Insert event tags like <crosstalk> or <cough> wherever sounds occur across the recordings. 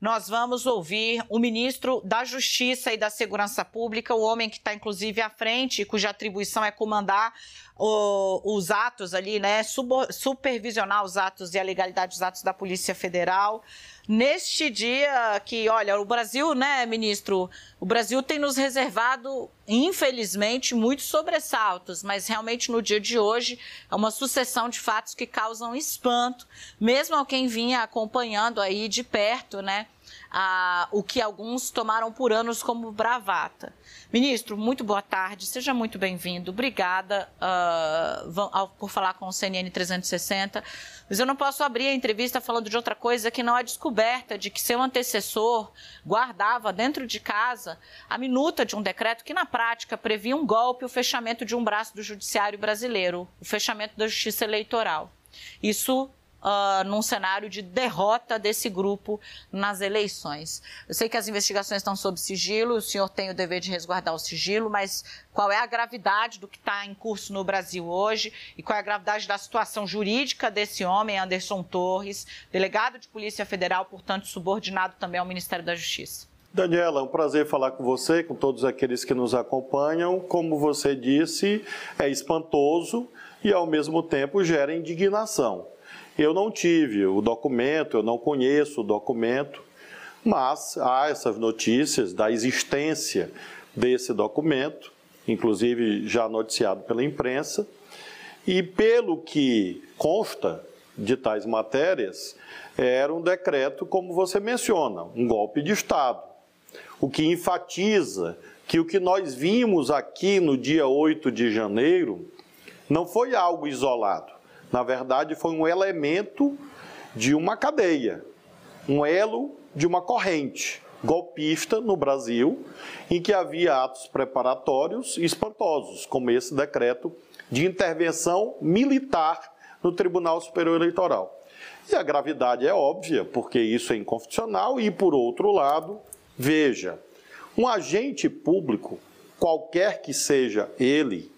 nós vamos ouvir o ministro da Justiça e da Segurança Pública, o homem que está inclusive à frente, cuja atribuição é comandar o, os atos ali, né, supervisionar os atos e a legalidade dos atos da Polícia Federal neste dia que, olha, o Brasil, né, ministro, o Brasil tem nos reservado, infelizmente, muitos sobressaltos, mas realmente no dia de hoje é uma sucessão de fatos que causam espanto, mesmo a quem vinha acompanhando aí de perto, né, a, o que alguns tomaram por anos como bravata. Ministro, muito boa tarde, seja muito bem-vindo. Obrigada uh, por falar com o CNN 360. Mas eu não posso abrir a entrevista falando de outra coisa que não é descoberta de que seu antecessor guardava dentro de casa a minuta de um decreto que, na prática, previa um golpe, o fechamento de um braço do judiciário brasileiro, o fechamento da justiça eleitoral. Isso uh, num cenário de derrota desse grupo nas eleições. Eu sei que as investigações estão sob sigilo, o senhor tem o dever de resguardar o sigilo, mas qual é a gravidade do que está em curso no Brasil hoje e qual é a gravidade da situação jurídica desse homem, Anderson Torres, delegado de Polícia Federal, portanto subordinado também ao Ministério da Justiça? Daniela, é um prazer falar com você, com todos aqueles que nos acompanham. Como você disse, é espantoso e, ao mesmo tempo, gera indignação. Eu não tive o documento, eu não conheço o documento, mas há essas notícias da existência desse documento, inclusive já noticiado pela imprensa, e pelo que consta de tais matérias, era um decreto, como você menciona, um golpe de Estado, o que enfatiza que o que nós vimos aqui no dia 8 de janeiro não foi algo isolado. Na verdade, foi um elemento de uma cadeia, um elo de uma corrente golpista no Brasil, em que havia atos preparatórios espantosos, como esse decreto de intervenção militar no Tribunal Superior Eleitoral. E a gravidade é óbvia, porque isso é inconstitucional, e por outro lado, veja, um agente público, qualquer que seja ele,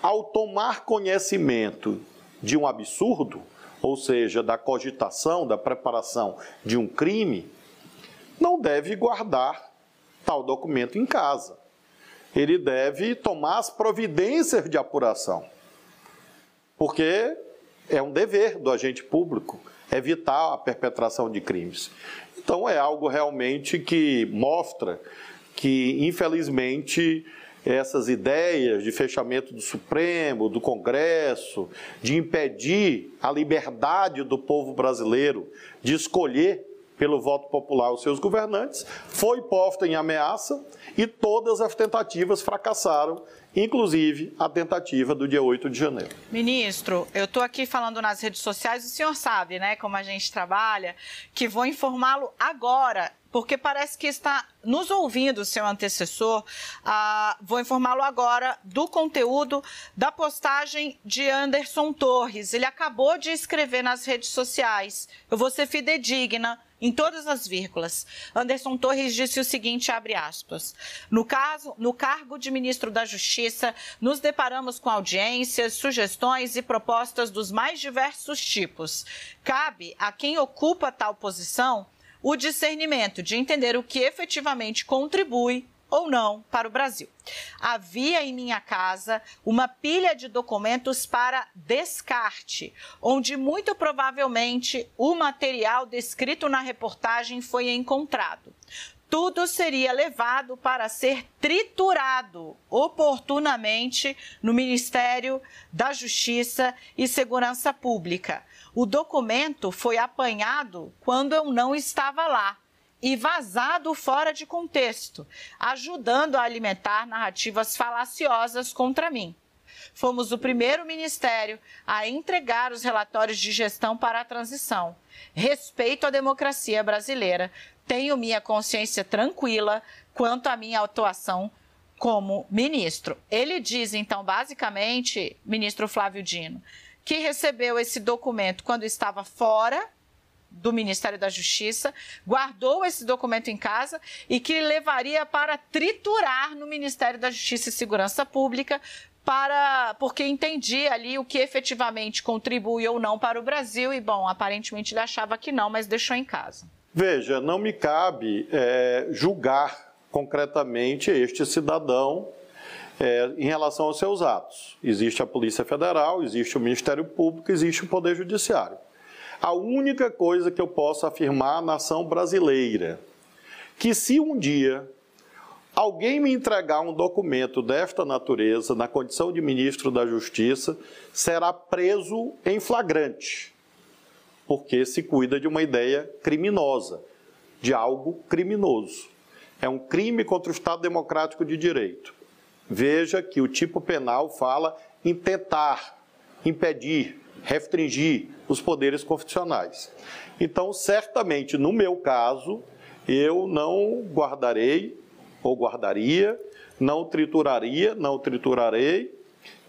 ao tomar conhecimento de um absurdo, ou seja, da cogitação, da preparação de um crime, não deve guardar tal documento em casa. Ele deve tomar as providências de apuração. Porque é um dever do agente público evitar a perpetração de crimes. Então é algo realmente que mostra que, infelizmente, essas ideias de fechamento do Supremo, do Congresso, de impedir a liberdade do povo brasileiro de escolher pelo voto popular os seus governantes, foi posta em ameaça e todas as tentativas fracassaram, inclusive a tentativa do dia 8 de janeiro. Ministro, eu estou aqui falando nas redes sociais, o senhor sabe, né, como a gente trabalha, que vou informá-lo agora porque parece que está nos ouvindo, seu antecessor. Ah, vou informá-lo agora do conteúdo da postagem de Anderson Torres. Ele acabou de escrever nas redes sociais. Eu vou ser fidedigna em todas as vírgulas. Anderson Torres disse o seguinte, abre aspas, no caso, no cargo de ministro da Justiça, nos deparamos com audiências, sugestões e propostas dos mais diversos tipos. Cabe a quem ocupa tal posição o discernimento de entender o que efetivamente contribui ou não para o Brasil. Havia em minha casa uma pilha de documentos para descarte, onde muito provavelmente o material descrito na reportagem foi encontrado. Tudo seria levado para ser triturado oportunamente no Ministério da Justiça e Segurança Pública o documento foi apanhado quando eu não estava lá e vazado fora de contexto, ajudando a alimentar narrativas falaciosas contra mim. Fomos o primeiro ministério a entregar os relatórios de gestão para a transição. Respeito à democracia brasileira, tenho minha consciência tranquila quanto à minha atuação como ministro. Ele diz, então, basicamente, ministro Flávio Dino, que recebeu esse documento quando estava fora do Ministério da Justiça, guardou esse documento em casa e que levaria para triturar no Ministério da Justiça e Segurança Pública para porque entendia ali o que efetivamente contribui ou não para o Brasil e bom, aparentemente ele achava que não, mas deixou em casa. Veja, não me cabe é, julgar concretamente este cidadão é, em relação aos seus atos. Existe a Polícia Federal, existe o Ministério Público, existe o Poder Judiciário. A única coisa que eu posso afirmar à nação brasileira, que se um dia alguém me entregar um documento desta natureza, na condição de ministro da Justiça, será preso em flagrante, porque se cuida de uma ideia criminosa, de algo criminoso. É um crime contra o Estado Democrático de Direito. Veja que o tipo penal fala em tentar impedir, restringir os poderes constitucionais. Então, certamente, no meu caso, eu não guardarei ou guardaria, não trituraria, não triturarei,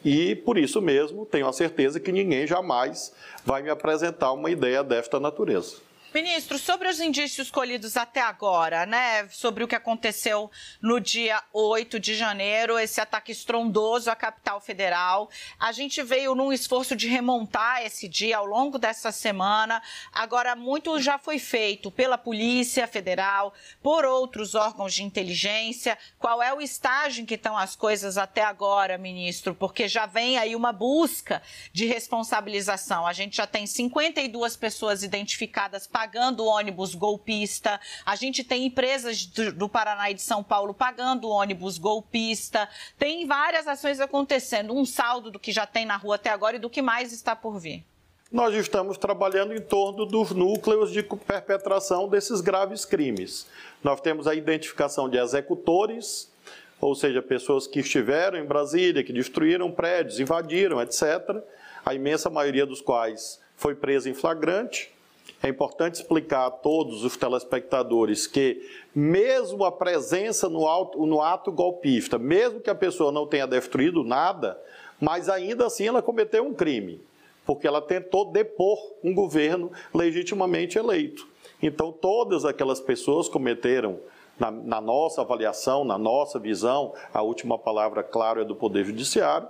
e por isso mesmo tenho a certeza que ninguém jamais vai me apresentar uma ideia desta natureza. Ministro, sobre os indícios colhidos até agora, né, sobre o que aconteceu no dia 8 de janeiro, esse ataque estrondoso à capital federal, a gente veio num esforço de remontar esse dia ao longo dessa semana. Agora, muito já foi feito pela Polícia Federal, por outros órgãos de inteligência. Qual é o estágio em que estão as coisas até agora, ministro? Porque já vem aí uma busca de responsabilização. A gente já tem 52 pessoas identificadas pagando ônibus golpista, a gente tem empresas do, Paraná e de São Paulo pagando ônibus golpista, tem várias ações acontecendo, um saldo do que já tem na rua até agora e do que mais está por vir. Nós estamos trabalhando em torno dos núcleos de perpetração desses graves crimes. Nós temos a identificação de executores, ou seja, pessoas que estiveram em Brasília, que destruíram prédios, invadiram, etc. A imensa maioria dos quais foi presa em flagrante. É importante explicar a todos os telespectadores que, mesmo a presença no, auto, no ato golpista, mesmo que a pessoa não tenha destruído nada, mas ainda assim ela cometeu um crime, porque ela tentou depor um governo legitimamente eleito. Então, todas aquelas pessoas cometeram, na, na nossa avaliação, na nossa visão, a última palavra, claro, é do Poder Judiciário,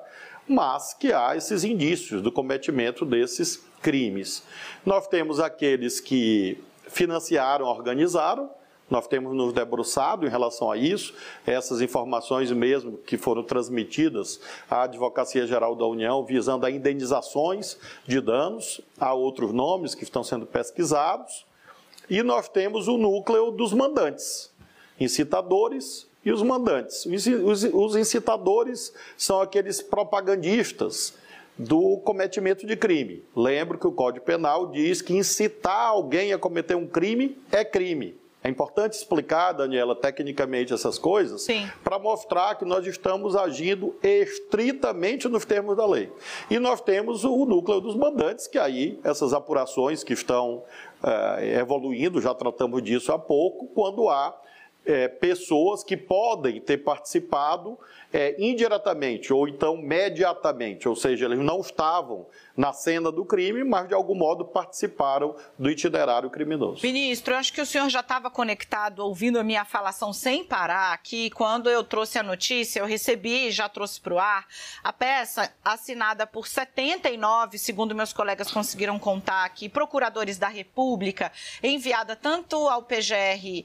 mas que há esses indícios do cometimento desses crimes. Nós temos aqueles que financiaram, organizaram, nós temos nos debruçado em relação a isso, essas informações mesmo que foram transmitidas à Advocacia Geral da União, visando a indenizações de danos, há outros nomes que estão sendo pesquisados, e nós temos o núcleo dos mandantes, incitadores e os mandantes. Os incitadores são aqueles propagandistas do cometimento de crime. Lembro que o Código Penal diz que incitar alguém a cometer um crime é crime. É importante explicar, Daniela, tecnicamente essas coisas, para mostrar que nós estamos agindo estritamente nos termos da lei. E nós temos o núcleo dos mandantes, que aí, essas apurações que estão é, evoluindo, já tratamos disso há pouco, quando há é, pessoas que podem ter participado é, indiretamente ou então mediatamente, ou seja, eles não estavam na cena do crime, mas de algum modo participaram do itinerário criminoso. Ministro, eu acho que o senhor já estava conectado, ouvindo a minha falação sem parar aqui. Quando eu trouxe a notícia, eu recebi e já trouxe para o ar a peça assinada por 79, segundo meus colegas conseguiram contar aqui, procuradores da República, enviada tanto ao PGR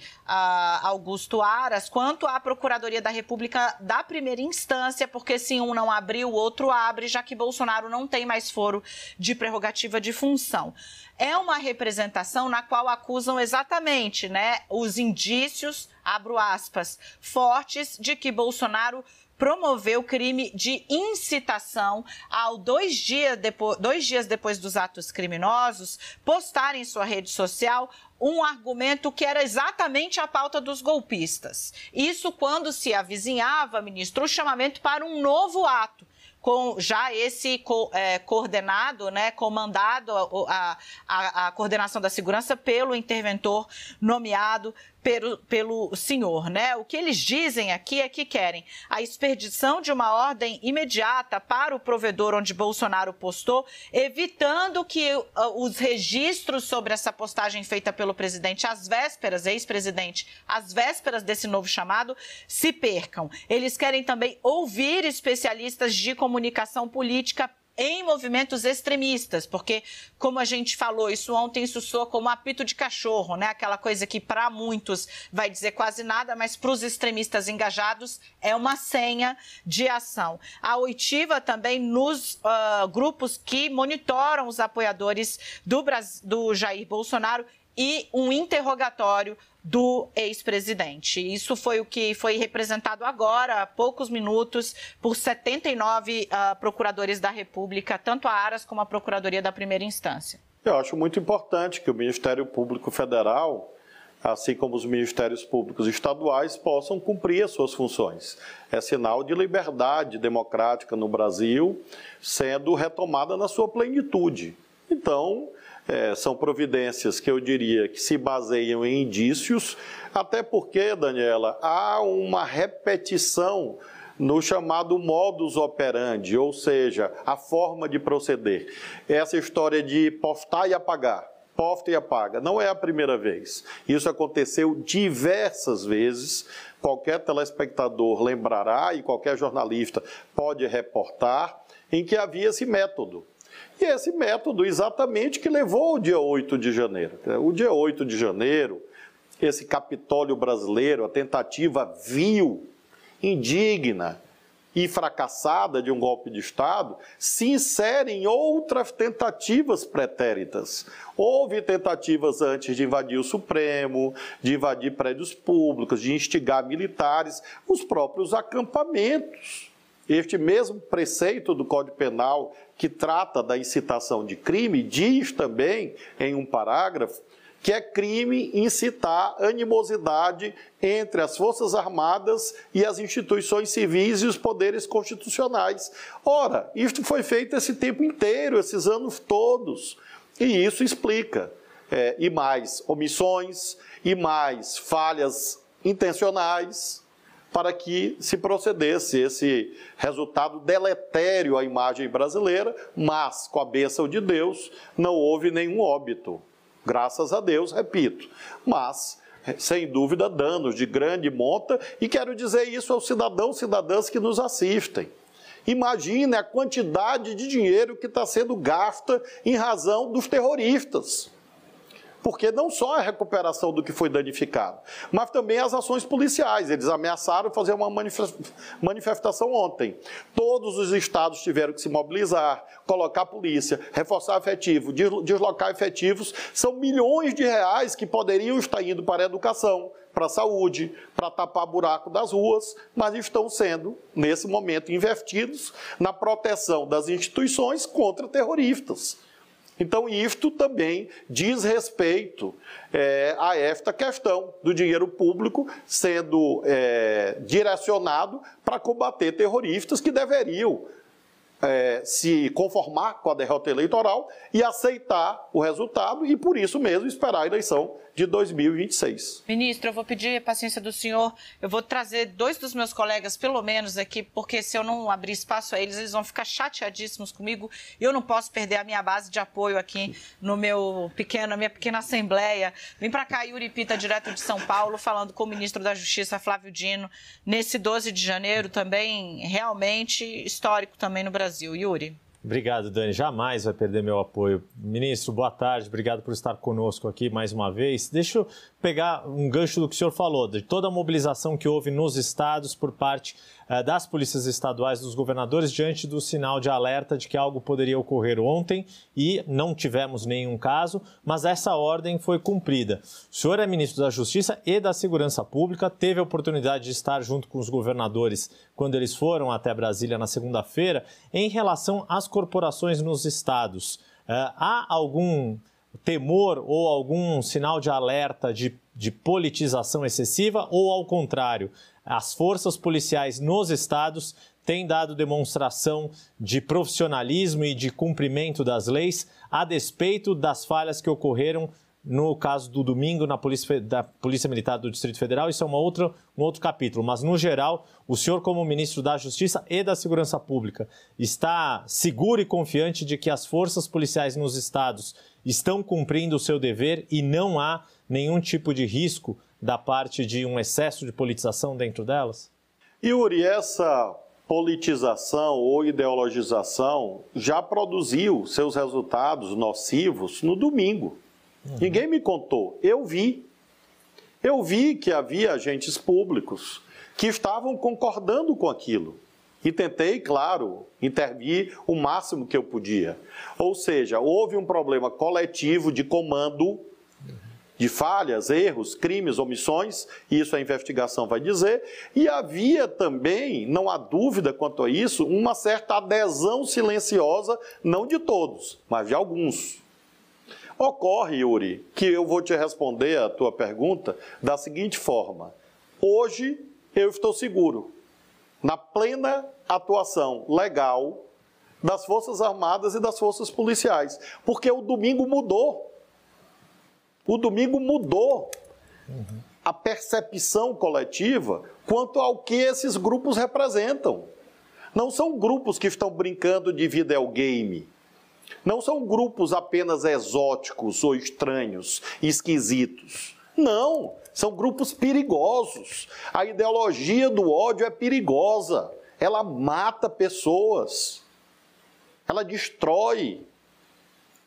Augusto Aras quanto à Procuradoria da República da primeira instância, porque se um não abrir, o outro abre, já que Bolsonaro não tem mais foro de prerrogativa de função. É uma representação na qual acusam exatamente né, os indícios, abro aspas, fortes de que Bolsonaro promoveu crime de incitação ao dois dias, depois, dois dias depois dos atos criminosos postar em sua rede social um argumento que era exatamente a pauta dos golpistas. Isso quando se avizinhava, ministro, o chamamento para um novo ato com já esse co, é, coordenado, né, comandado a, a, a coordenação da segurança pelo interventor nomeado pelo, pelo senhor, né? O que eles dizem aqui é que querem a expedição de uma ordem imediata para o provedor onde Bolsonaro postou, evitando que uh, os registros sobre essa postagem feita pelo presidente às vésperas, ex-presidente, às vésperas desse novo chamado, se percam. Eles querem também ouvir especialistas de comunicação política em movimentos extremistas, porque, como a gente falou, isso ontem isso soa como apito de cachorro, né? Aquela coisa que para muitos vai dizer quase nada, mas para os extremistas engajados é uma senha de ação. A oitiva também nos uh, grupos que monitoram os apoiadores do, do Jair Bolsonaro e um interrogatório do ex-presidente. Isso foi o que foi representado agora, há poucos minutos, por 79 uh, ah, procuradores da República, tanto a Aras como a Procuradoria da Primeira Instância. Eu acho muito importante que o Ministério Público Federal, assim como os ministérios públicos estaduais, possam cumprir as suas funções. É sinal de liberdade democrática no Brasil sendo retomada na sua plenitude. Então, é, são providências que eu diria que se baseiam em indícios, até porque, Daniela, há uma repetição no chamado modus operandi, ou seja, a forma de proceder. Essa história de postar e apagar, posta e apaga, não é a primeira vez. Isso aconteceu diversas vezes. Qualquer telespectador lembrará e qualquer jornalista pode reportar em que havia esse método. E esse método exatamente que levou ao dia 8 de janeiro. O dia 8 de janeiro, esse Capitólio brasileiro, a tentativa vil, indigna e fracassada de um golpe de Estado, se insere em outras tentativas pretéritas. Houve tentativas antes de invadir o Supremo, de invadir prédios públicos, de instigar militares, os próprios acampamentos. Este mesmo preceito do Código Penal que trata da incitação de crime diz também em um parágrafo que é crime incitar animosidade entre as Forças Armadas e as instituições civis e os poderes constitucionais. Ora, isto foi feito esse tempo inteiro, esses anos todos. E isso explica. É, e mais omissões, e mais falhas intencionais, para que se procedesse esse resultado deletério à imagem brasileira, mas com a bênção de Deus não houve nenhum óbito. Graças a Deus, repito. Mas sem dúvida, danos de grande monta, e quero dizer isso aos cidadãos e cidadãs que nos assistem. Imagine a quantidade de dinheiro que está sendo gasta em razão dos terroristas porque não só a recuperação do que foi danificado, mas também as ações policiais. Eles ameaçaram fazer uma manifestação ontem. Todos os estados tiveram que se mobilizar, colocar polícia, reforçar efetivo, deslocar efetivos. São milhões de reais que poderiam estar indo para a educação, para a saúde, para tapar buraco das ruas, mas estão sendo, nesse momento, investidos na proteção das instituições contra terroristas. Então, isto também diz respeito é, a esta questão do dinheiro público sendo é, direcionado para combater terroristas que deveriam é, se conformar com a derrota eleitoral e aceitar o resultado e, por isso mesmo, esperar a eleição de 2026. Ministro, eu vou pedir paciência do senhor. Eu vou trazer dois dos meus colegas, pelo menos, aqui, porque se eu não abrir espaço a eles, eles vão ficar chateadíssimos comigo. E eu não posso perder a minha base de apoio aqui no meu pequeno, na minha pequena assembleia. Vem para cá, Yuri Pita, direto de São Paulo, falando com o ministro da Justiça, Flávio Dino, nesse 12 de janeiro, também realmente histórico também no Brasil. Yuri. Obrigado, Dani. Jamais vai perder meu apoio. Ministro, boa tarde. Obrigado por estar conosco aqui mais uma vez. Deixa eu pegar um gancho do que o senhor falou, de toda a mobilização que houve nos estados por parte das polícias estaduais, dos governadores, diante do sinal de alerta de que algo poderia ocorrer ontem e não tivemos nenhum caso, mas essa ordem foi cumprida. O senhor é ministro da Justiça e da Segurança Pública, teve a oportunidade de estar junto com os governadores quando eles foram até Brasília na segunda-feira, em relação às corporações nos estados. Uh, há algum temor ou algum sinal de alerta de, de politização excessiva ou, ao contrário, as forças policiais nos estados têm dado demonstração de profissionalismo e de cumprimento das leis, a despeito das falhas que ocorreram no caso do domingo na Polícia, da Polícia Militar do Distrito Federal, isso é uma outra, um outro capítulo. Mas, no geral, o senhor, como ministro da Justiça e da Segurança Pública, está seguro e confiante de que as forças policiais nos estados estão cumprindo o seu dever e não há nenhum tipo de risco da parte de um excesso de politização dentro delas? Yuri, essa politização ou ideologização já produziu seus resultados nocivos no domingo. Uhum. Ninguém me contou, eu vi. Eu vi que havia agentes públicos que estavam concordando com aquilo. E tentei, claro, intervir o máximo que eu podia. Ou seja, houve um problema coletivo de comando de falhas, erros, crimes, omissões, isso a investigação vai dizer, e havia também, não há dúvida quanto a isso, uma certa adesão silenciosa, não de todos, mas de alguns. Ocorre, Yuri, que eu vou te responder a tua pergunta da seguinte forma: hoje eu estou seguro, na plena atuação legal das Forças Armadas e das Forças Policiais, porque o domingo mudou. O domingo mudou uhum. a percepção coletiva quanto ao que esses grupos representam. Não são grupos que estão brincando de videogame. Não são grupos apenas exóticos ou estranhos, esquisitos. Não, são grupos perigosos. A ideologia do ódio é perigosa. Ela mata pessoas. Ela destrói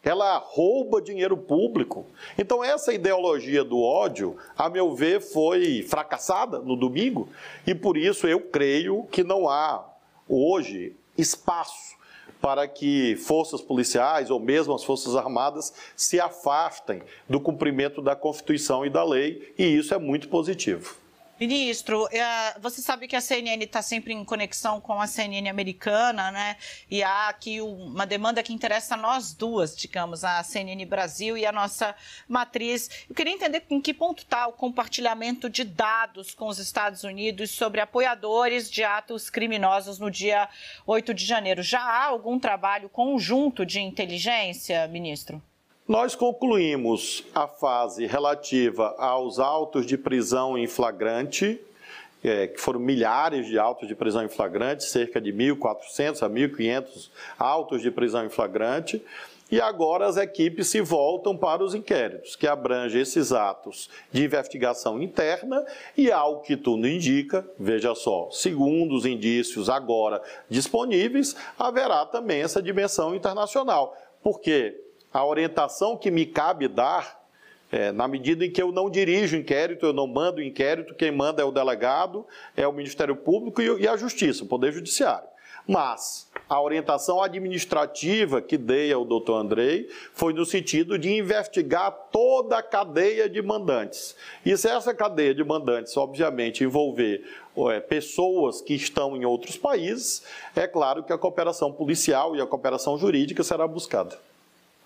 ela rouba dinheiro público. Então, essa ideologia do ódio, a meu ver, foi fracassada no domingo, e por isso eu creio que não há hoje espaço para que forças policiais ou mesmo as forças armadas se afastem do cumprimento da Constituição e da lei, e isso é muito positivo. Ministro, é, você sabe que a CNN está sempre em conexão com a CNN americana, né? E há aqui uma demanda que interessa a nós duas, digamos, a CNN Brasil e a nossa matriz. Eu queria entender em que ponto está o compartilhamento de dados com os Estados Unidos sobre apoiadores de atos criminosos no dia 8 de janeiro. Já há algum trabalho conjunto de inteligência, ministro? Nós concluímos a fase relativa aos autos de prisão em flagrante, é, que foram milhares de autos de prisão em flagrante, cerca de 1.400 a 1.500 autos de prisão em flagrante, e agora as equipes se voltam para os inquéritos, que abrangem esses atos de investigação interna e, ao que tudo indica, veja só, segundo os indícios agora disponíveis, haverá também essa dimensão internacional. Por quê? A orientação que me cabe dar, é, na medida em que eu não dirijo inquérito, eu não mando inquérito, quem manda é o delegado, é o Ministério Público e, e a Justiça, o Poder Judiciário. Mas a orientação administrativa que dei ao doutor Andrei foi no sentido de investigar toda a cadeia de mandantes. E se essa cadeia de mandantes, obviamente, envolver é, pessoas que estão em outros países, é claro que a cooperação policial e a cooperação jurídica será buscada.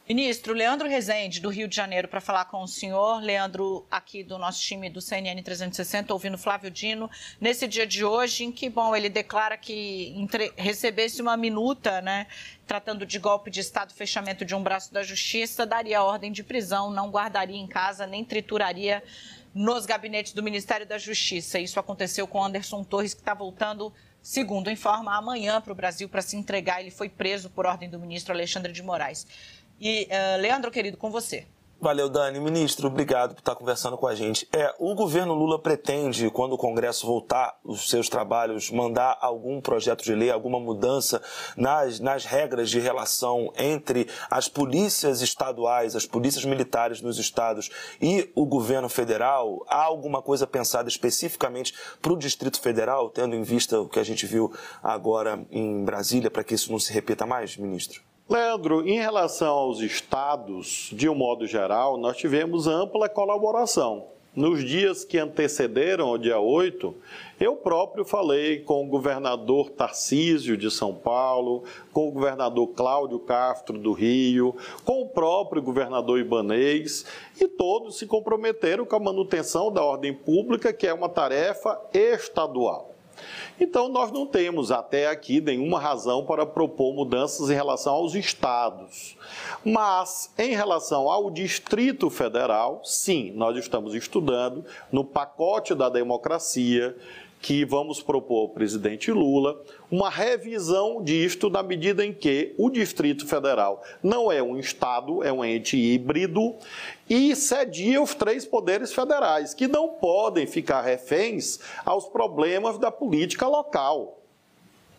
Ministro, Leandro Rezende, do Rio de Janeiro, para falar com o senhor. Leandro, aqui do nosso time do CNN 360, ouvindo Flávio Dino, nesse dia de hoje, em que, bom, ele declara que entre... recebesse uma minuta, né, tratando de golpe de Estado, fechamento de um braço da Justiça, daria ordem de prisão, não guardaria em casa, nem trituraria nos gabinetes do Ministério da Justiça. Isso aconteceu com Anderson Torres, que está voltando segundo informa, amanhã para o Brasil para se entregar. Ele foi preso por ordem do ministro Alexandre de Moraes. E, uh, Leandro, querido, com você. Valeu, Dani. Ministro, obrigado por estar conversando com a gente. É, o governo Lula pretende, quando o Congresso voltar os seus trabalhos, mandar algum projeto de lei, alguma mudança nas, nas regras de relação entre as polícias estaduais, as polícias militares nos estados e o governo federal? Há alguma coisa pensada especificamente para o Distrito Federal, tendo em vista o que a gente viu agora em Brasília, para que isso não se repita mais, ministro? Leandro, em relação aos estados, de um modo geral, nós tivemos ampla colaboração. Nos dias que antecederam o dia 8, eu próprio falei com o governador Tarcísio de São Paulo, com o governador Cláudio Castro do Rio, com o próprio governador Ibanês, e todos se comprometeram com a manutenção da ordem pública, que é uma tarefa estadual. Então, nós não temos até aqui nenhuma razão para propor mudanças em relação aos estados. Mas, em relação ao Distrito Federal, sim, nós estamos estudando no pacote da democracia que vamos propor ao presidente Lula uma revisão disto na medida em que o Distrito Federal não é um Estado, é um ente híbrido e cedia os três poderes federais, que não podem ficar reféns aos problemas da política local.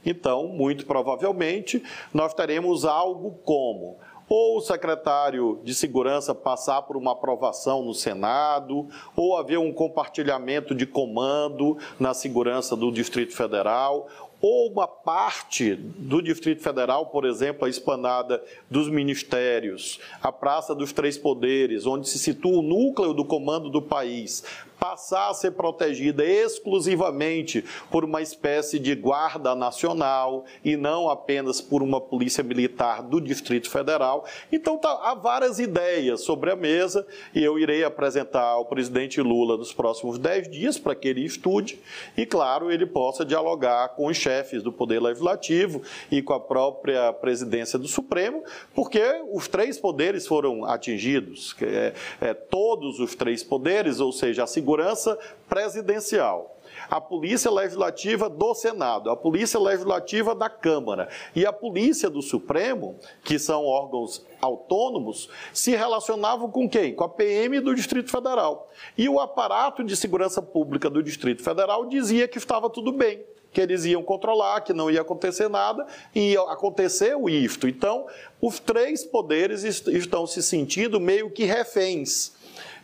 Então, muito provavelmente, nós teremos algo como ou o secretário de Segurança passar por uma aprovação no Senado, ou haver um compartilhamento de comando na segurança do Distrito Federal, ou uma parte do Distrito Federal, por exemplo, a esplanada dos ministérios, a Praça dos Três Poderes, onde se situa o núcleo do comando do país, passar a ser protegida exclusivamente por uma espécie de guarda nacional e não apenas por uma polícia militar do Distrito Federal. Então tá, há várias ideias sobre a mesa e eu irei apresentar ao presidente Lula nos próximos dez dias para que ele estude e, claro, ele possa dialogar com os chefes do Poder Legislativo e com a própria presidência do Supremo, porque os três poderes foram atingidos, é, é, todos os três poderes, ou seja, a segurança presidencial, a Polícia Legislativa do Senado, a Polícia Legislativa da Câmara e a Polícia do Supremo, que são órgãos autônomos, se relacionavam com quem? Com a PM do Distrito Federal. E o aparato de segurança pública do Distrito Federal dizia que estava tudo bem que eles iam controlar, que não ia acontecer nada, e ia acontecer o isto. Então, os três poderes estão se sentindo meio que reféns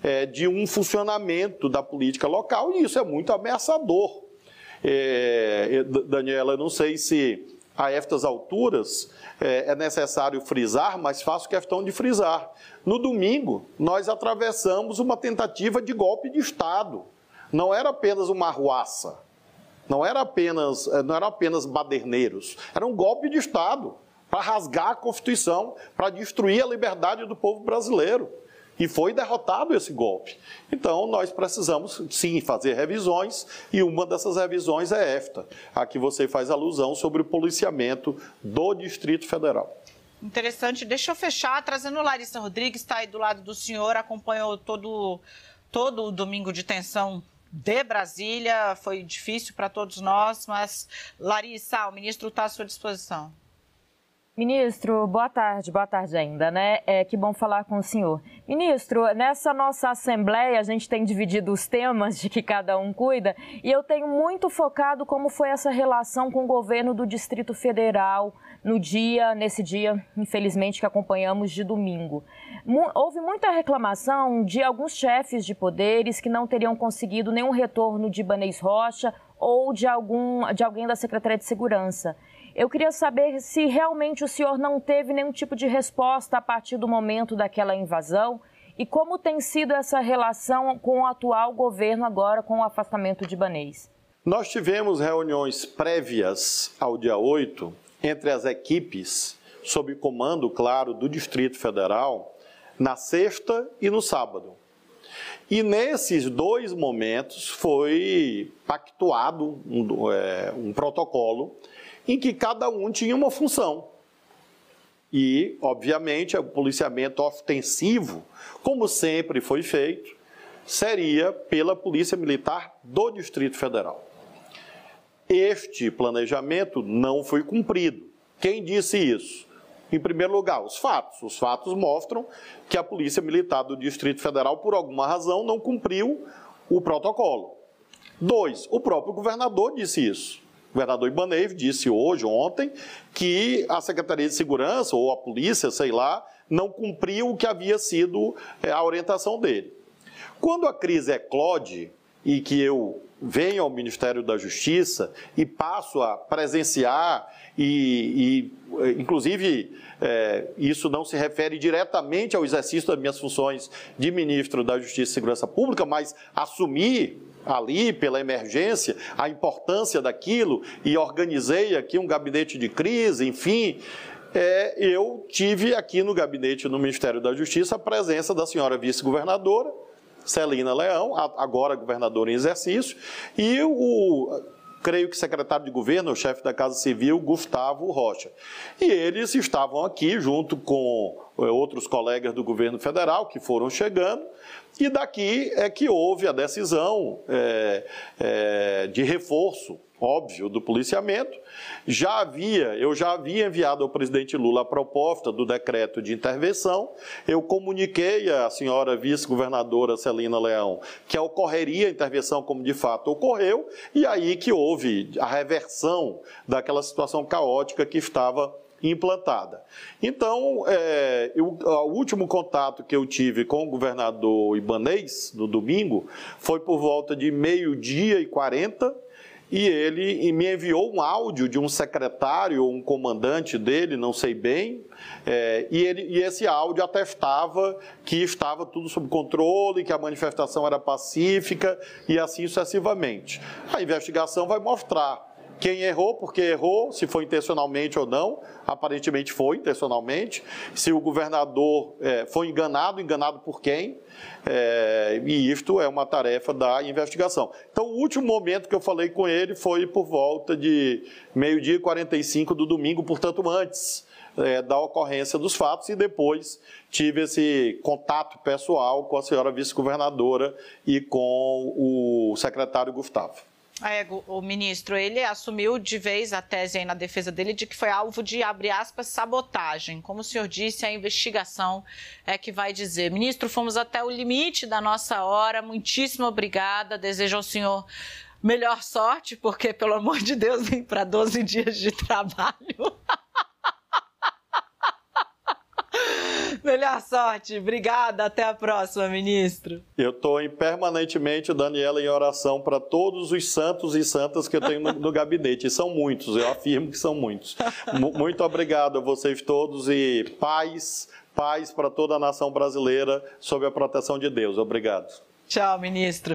é, de um funcionamento da política local, e isso é muito ameaçador. É, Daniela, não sei se a estas alturas é, é necessário frisar, mas faço questão de frisar. No domingo, nós atravessamos uma tentativa de golpe de Estado. Não era apenas uma arruaça, não era apenas, é, não eram apenas baderneiros, era um golpe de Estado para rasgar a Constituição, para destruir a liberdade do povo brasileiro. E foi derrotado esse golpe. Então, nós precisamos, sim, fazer revisões, e uma dessas revisões é esta, a que você faz alusão sobre o policiamento do Distrito Federal. Interessante. Deixa eu fechar trazendo Larissa Rodrigues, está aí do lado do senhor, acompanhou todo, todo o domingo de tensão de Brasília. Foi difícil para todos nós, mas Larissa, o ministro está à sua disposição. Ministro, boa tarde, boa tarde ainda, né? É, que bom falar com o senhor. Ministro, nessa nossa Assembleia a gente tem dividido os temas de que cada um cuida e eu tenho muito focado como foi essa relação com o governo do Distrito Federal no dia, nesse dia, infelizmente, que acompanhamos de domingo. Houve muita reclamação de alguns chefes de poderes que não teriam conseguido nenhum retorno de Banês Rocha ou de, algum, de alguém da Secretaria de Segurança. Eu queria saber se realmente o senhor não teve nenhum tipo de resposta a partir do momento daquela invasão e como tem sido essa relação com o atual governo agora com o afastamento de Banês. Nós tivemos reuniões prévias ao dia 8 entre as equipes, sob comando, claro, do Distrito Federal, na sexta e no sábado. E nesses dois momentos foi pactuado um, é, um protocolo em que cada um tinha uma função. E, obviamente, o policiamento ostensivo, como sempre foi feito, seria pela Polícia Militar do Distrito Federal. Este planejamento não foi cumprido. Quem disse isso? Em primeiro lugar, os fatos. Os fatos mostram que a Polícia Militar do Distrito Federal, por alguma razão, não cumpriu o protocolo. Dois, o próprio governador disse isso. O governador Ibanez disse hoje, ontem, que a Secretaria de Segurança ou a polícia, sei lá, não cumpriu o que havia sido é, a orientação dele. Quando a crise eclode e que eu venho ao Ministério da Justiça e passo a presenciar e, e inclusive, é, isso não se refere diretamente ao exercício das minhas funções de ministro da Justiça e Segurança Pública, mas assumir ali pela emergência, a importância daquilo e organizei aqui um gabinete de crise, enfim. É, eu tive aqui no gabinete no Ministério da Justiça a presença da senhora vice-governadora, Celina Leão, agora governadora em exercício, e o creio que secretário de governo, o chefe da Casa Civil, Gustavo Rocha. E eles estavam aqui junto com eh, outros colegas do governo federal que foram chegando, e daqui é que houve a decisão é, é, de reforço óbvio, do policiamento. Já havia, eu já havia enviado ao presidente Lula a proposta do decreto de intervenção. Eu comuniquei à senhora vice-governadora Celina Leão que ocorreria a intervenção como de fato ocorreu, e aí que houve a reversão daquela situação caótica que estava implantada. Então, é, eu, o último contato que eu tive com o governador Ibanês, no domingo, foi por volta de meio-dia e 40, e ele me enviou um áudio de um secretário ou um comandante dele, não sei bem, é, e, ele, e esse áudio atestava que estava tudo sob controle, que a manifestação era pacífica e assim sucessivamente. A investigação vai mostrar quem errou, porque errou, se foi intencionalmente ou não, aparentemente foi intencionalmente. Se o governador é, foi enganado, enganado por quem? É, e isto é uma tarefa da investigação. Então, o último momento que eu falei com ele foi por volta de meio-dia e 45 do domingo, portanto, antes é, da ocorrência dos fatos, e depois tive esse contato pessoal com a senhora vice-governadora e com o secretário Gustavo. É, o ministro, ele assumiu de vez a tese aí na defesa dele de que foi alvo de, abre aspas, sabotagem. Como o senhor disse, a investigação é que vai dizer. Ministro, fomos até o limite da nossa hora. Muitíssimo obrigada. Desejo ao senhor melhor sorte, porque, pelo amor de Deus, vem para 12 <laughs> dias de trabalho. <laughs> Melhor sorte. Obrigada. Até a próxima, ministro. Eu estou permanentemente, Daniela, em oração para todos os santos e santas que eu tenho no, no gabinete. E são muitos, eu afirmo que são muitos. M muito obrigado a vocês todos e paz, paz para toda a nação brasileira sob a proteção de Deus. Obrigado. Tchau, ministro.